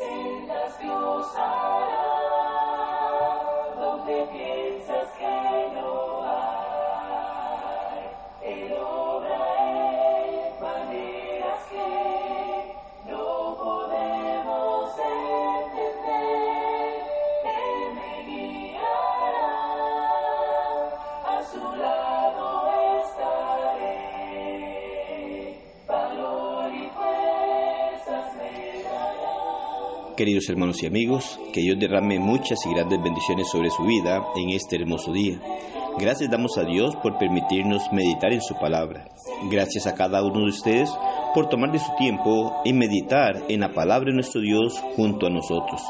sendas Dios Queridos hermanos y amigos, que Dios derrame muchas y grandes bendiciones sobre su vida en este hermoso día. Gracias damos a Dios por permitirnos meditar en su palabra. Gracias a cada uno de ustedes por tomar de su tiempo en meditar en la palabra de nuestro Dios junto a nosotros.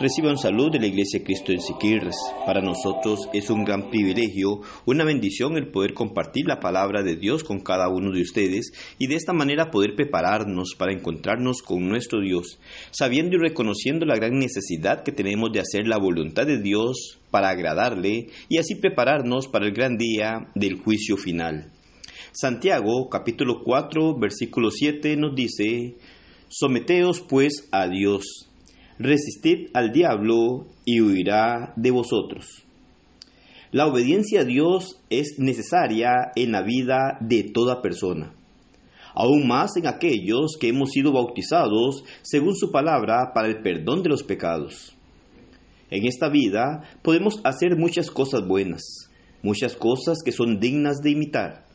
Reciban salud de la Iglesia de Cristo en Siquirres. Para nosotros es un gran privilegio, una bendición el poder compartir la palabra de Dios con cada uno de ustedes y de esta manera poder prepararnos para encontrarnos con nuestro Dios, sabiendo y reconociendo la gran necesidad que tenemos de hacer la voluntad de Dios para agradarle y así prepararnos para el gran día del juicio final. Santiago capítulo 4 versículo 7 nos dice, Someteos pues a Dios resistid al diablo y huirá de vosotros. La obediencia a Dios es necesaria en la vida de toda persona, aún más en aquellos que hemos sido bautizados según su palabra para el perdón de los pecados. En esta vida podemos hacer muchas cosas buenas, muchas cosas que son dignas de imitar,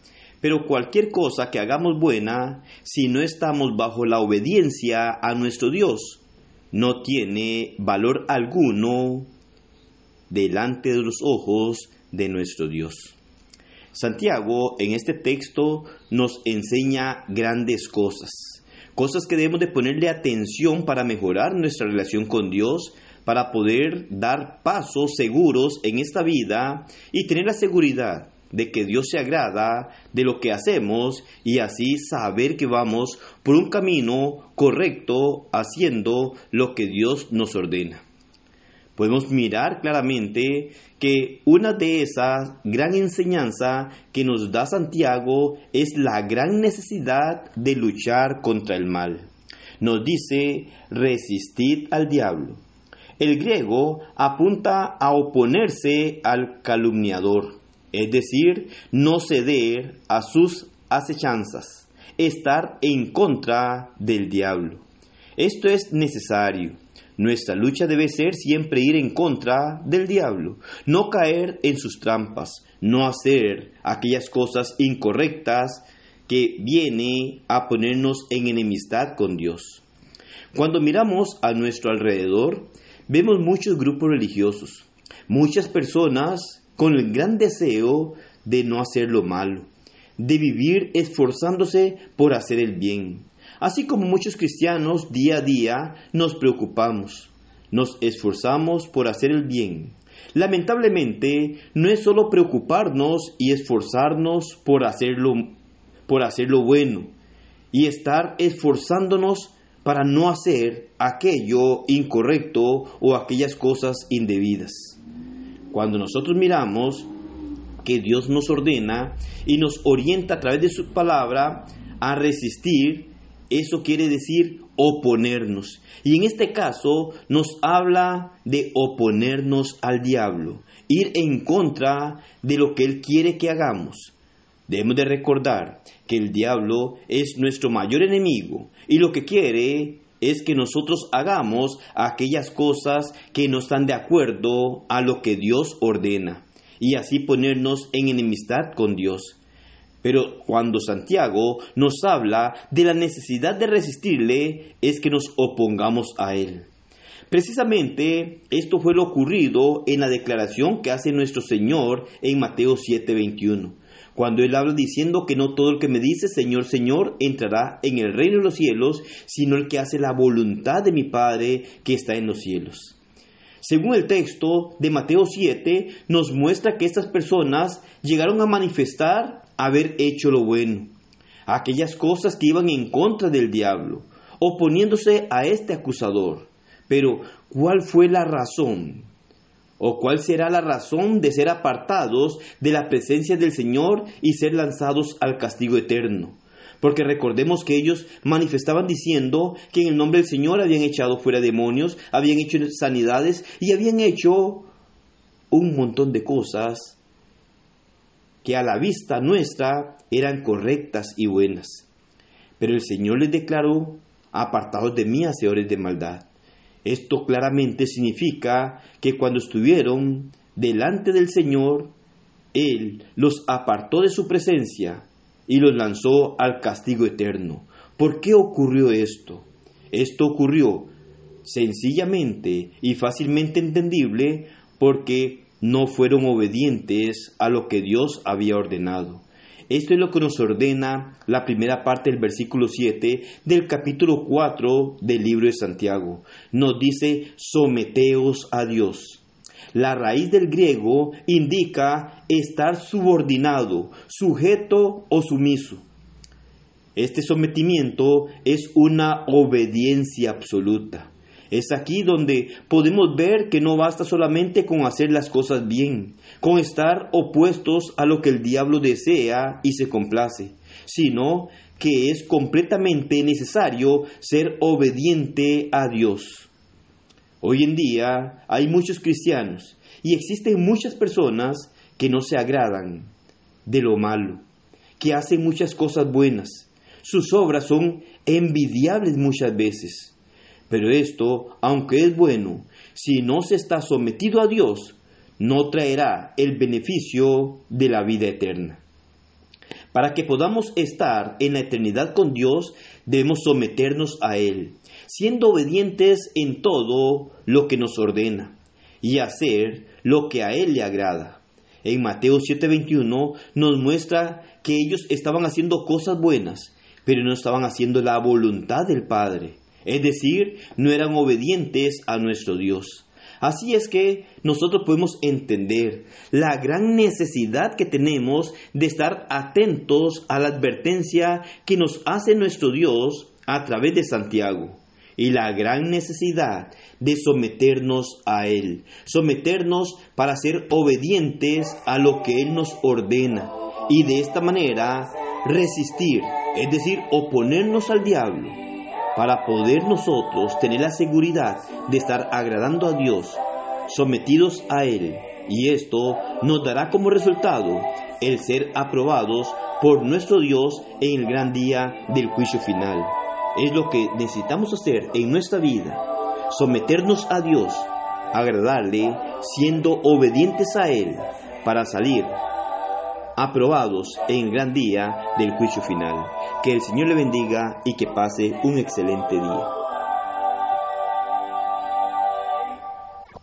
pero cualquier cosa que hagamos buena, si no estamos bajo la obediencia a nuestro Dios, no tiene valor alguno delante de los ojos de nuestro Dios. Santiago en este texto nos enseña grandes cosas, cosas que debemos de ponerle atención para mejorar nuestra relación con Dios, para poder dar pasos seguros en esta vida y tener la seguridad de que Dios se agrada de lo que hacemos y así saber que vamos por un camino correcto haciendo lo que Dios nos ordena. Podemos mirar claramente que una de esas gran enseñanza que nos da Santiago es la gran necesidad de luchar contra el mal. Nos dice, resistid al diablo. El griego apunta a oponerse al calumniador es decir, no ceder a sus acechanzas, estar en contra del diablo. Esto es necesario. Nuestra lucha debe ser siempre ir en contra del diablo, no caer en sus trampas, no hacer aquellas cosas incorrectas que viene a ponernos en enemistad con Dios. Cuando miramos a nuestro alrededor, vemos muchos grupos religiosos, muchas personas con el gran deseo de no hacer lo malo, de vivir esforzándose por hacer el bien. Así como muchos cristianos día a día nos preocupamos, nos esforzamos por hacer el bien. Lamentablemente, no es solo preocuparnos y esforzarnos por hacerlo, por hacer lo bueno y estar esforzándonos para no hacer aquello incorrecto o aquellas cosas indebidas. Cuando nosotros miramos que Dios nos ordena y nos orienta a través de su palabra a resistir, eso quiere decir oponernos. Y en este caso nos habla de oponernos al diablo, ir en contra de lo que Él quiere que hagamos. Debemos de recordar que el diablo es nuestro mayor enemigo y lo que quiere es que nosotros hagamos aquellas cosas que no están de acuerdo a lo que Dios ordena y así ponernos en enemistad con Dios. Pero cuando Santiago nos habla de la necesidad de resistirle, es que nos opongamos a él. Precisamente esto fue lo ocurrido en la declaración que hace nuestro Señor en Mateo 7:21 cuando él habla diciendo que no todo el que me dice Señor, Señor entrará en el reino de los cielos, sino el que hace la voluntad de mi Padre que está en los cielos. Según el texto de Mateo 7, nos muestra que estas personas llegaron a manifestar haber hecho lo bueno, aquellas cosas que iban en contra del diablo, oponiéndose a este acusador. Pero, ¿cuál fue la razón? ¿O cuál será la razón de ser apartados de la presencia del Señor y ser lanzados al castigo eterno? Porque recordemos que ellos manifestaban diciendo que en el nombre del Señor habían echado fuera demonios, habían hecho sanidades y habían hecho un montón de cosas que a la vista nuestra eran correctas y buenas. Pero el Señor les declaró, apartados de mí, hacedores de maldad. Esto claramente significa que cuando estuvieron delante del Señor, Él los apartó de su presencia y los lanzó al castigo eterno. ¿Por qué ocurrió esto? Esto ocurrió sencillamente y fácilmente entendible porque no fueron obedientes a lo que Dios había ordenado. Esto es lo que nos ordena la primera parte del versículo 7 del capítulo 4 del libro de Santiago. Nos dice, someteos a Dios. La raíz del griego indica estar subordinado, sujeto o sumiso. Este sometimiento es una obediencia absoluta. Es aquí donde podemos ver que no basta solamente con hacer las cosas bien, con estar opuestos a lo que el diablo desea y se complace, sino que es completamente necesario ser obediente a Dios. Hoy en día hay muchos cristianos y existen muchas personas que no se agradan de lo malo, que hacen muchas cosas buenas. Sus obras son envidiables muchas veces. Pero esto, aunque es bueno, si no se está sometido a Dios, no traerá el beneficio de la vida eterna. Para que podamos estar en la eternidad con Dios, debemos someternos a Él, siendo obedientes en todo lo que nos ordena y hacer lo que a Él le agrada. En Mateo 7:21 nos muestra que ellos estaban haciendo cosas buenas, pero no estaban haciendo la voluntad del Padre. Es decir, no eran obedientes a nuestro Dios. Así es que nosotros podemos entender la gran necesidad que tenemos de estar atentos a la advertencia que nos hace nuestro Dios a través de Santiago y la gran necesidad de someternos a Él, someternos para ser obedientes a lo que Él nos ordena y de esta manera resistir, es decir, oponernos al diablo para poder nosotros tener la seguridad de estar agradando a Dios, sometidos a Él. Y esto nos dará como resultado el ser aprobados por nuestro Dios en el gran día del juicio final. Es lo que necesitamos hacer en nuestra vida, someternos a Dios, agradarle, siendo obedientes a Él, para salir aprobados en el gran día del juicio final. Que el Señor le bendiga y que pase un excelente día.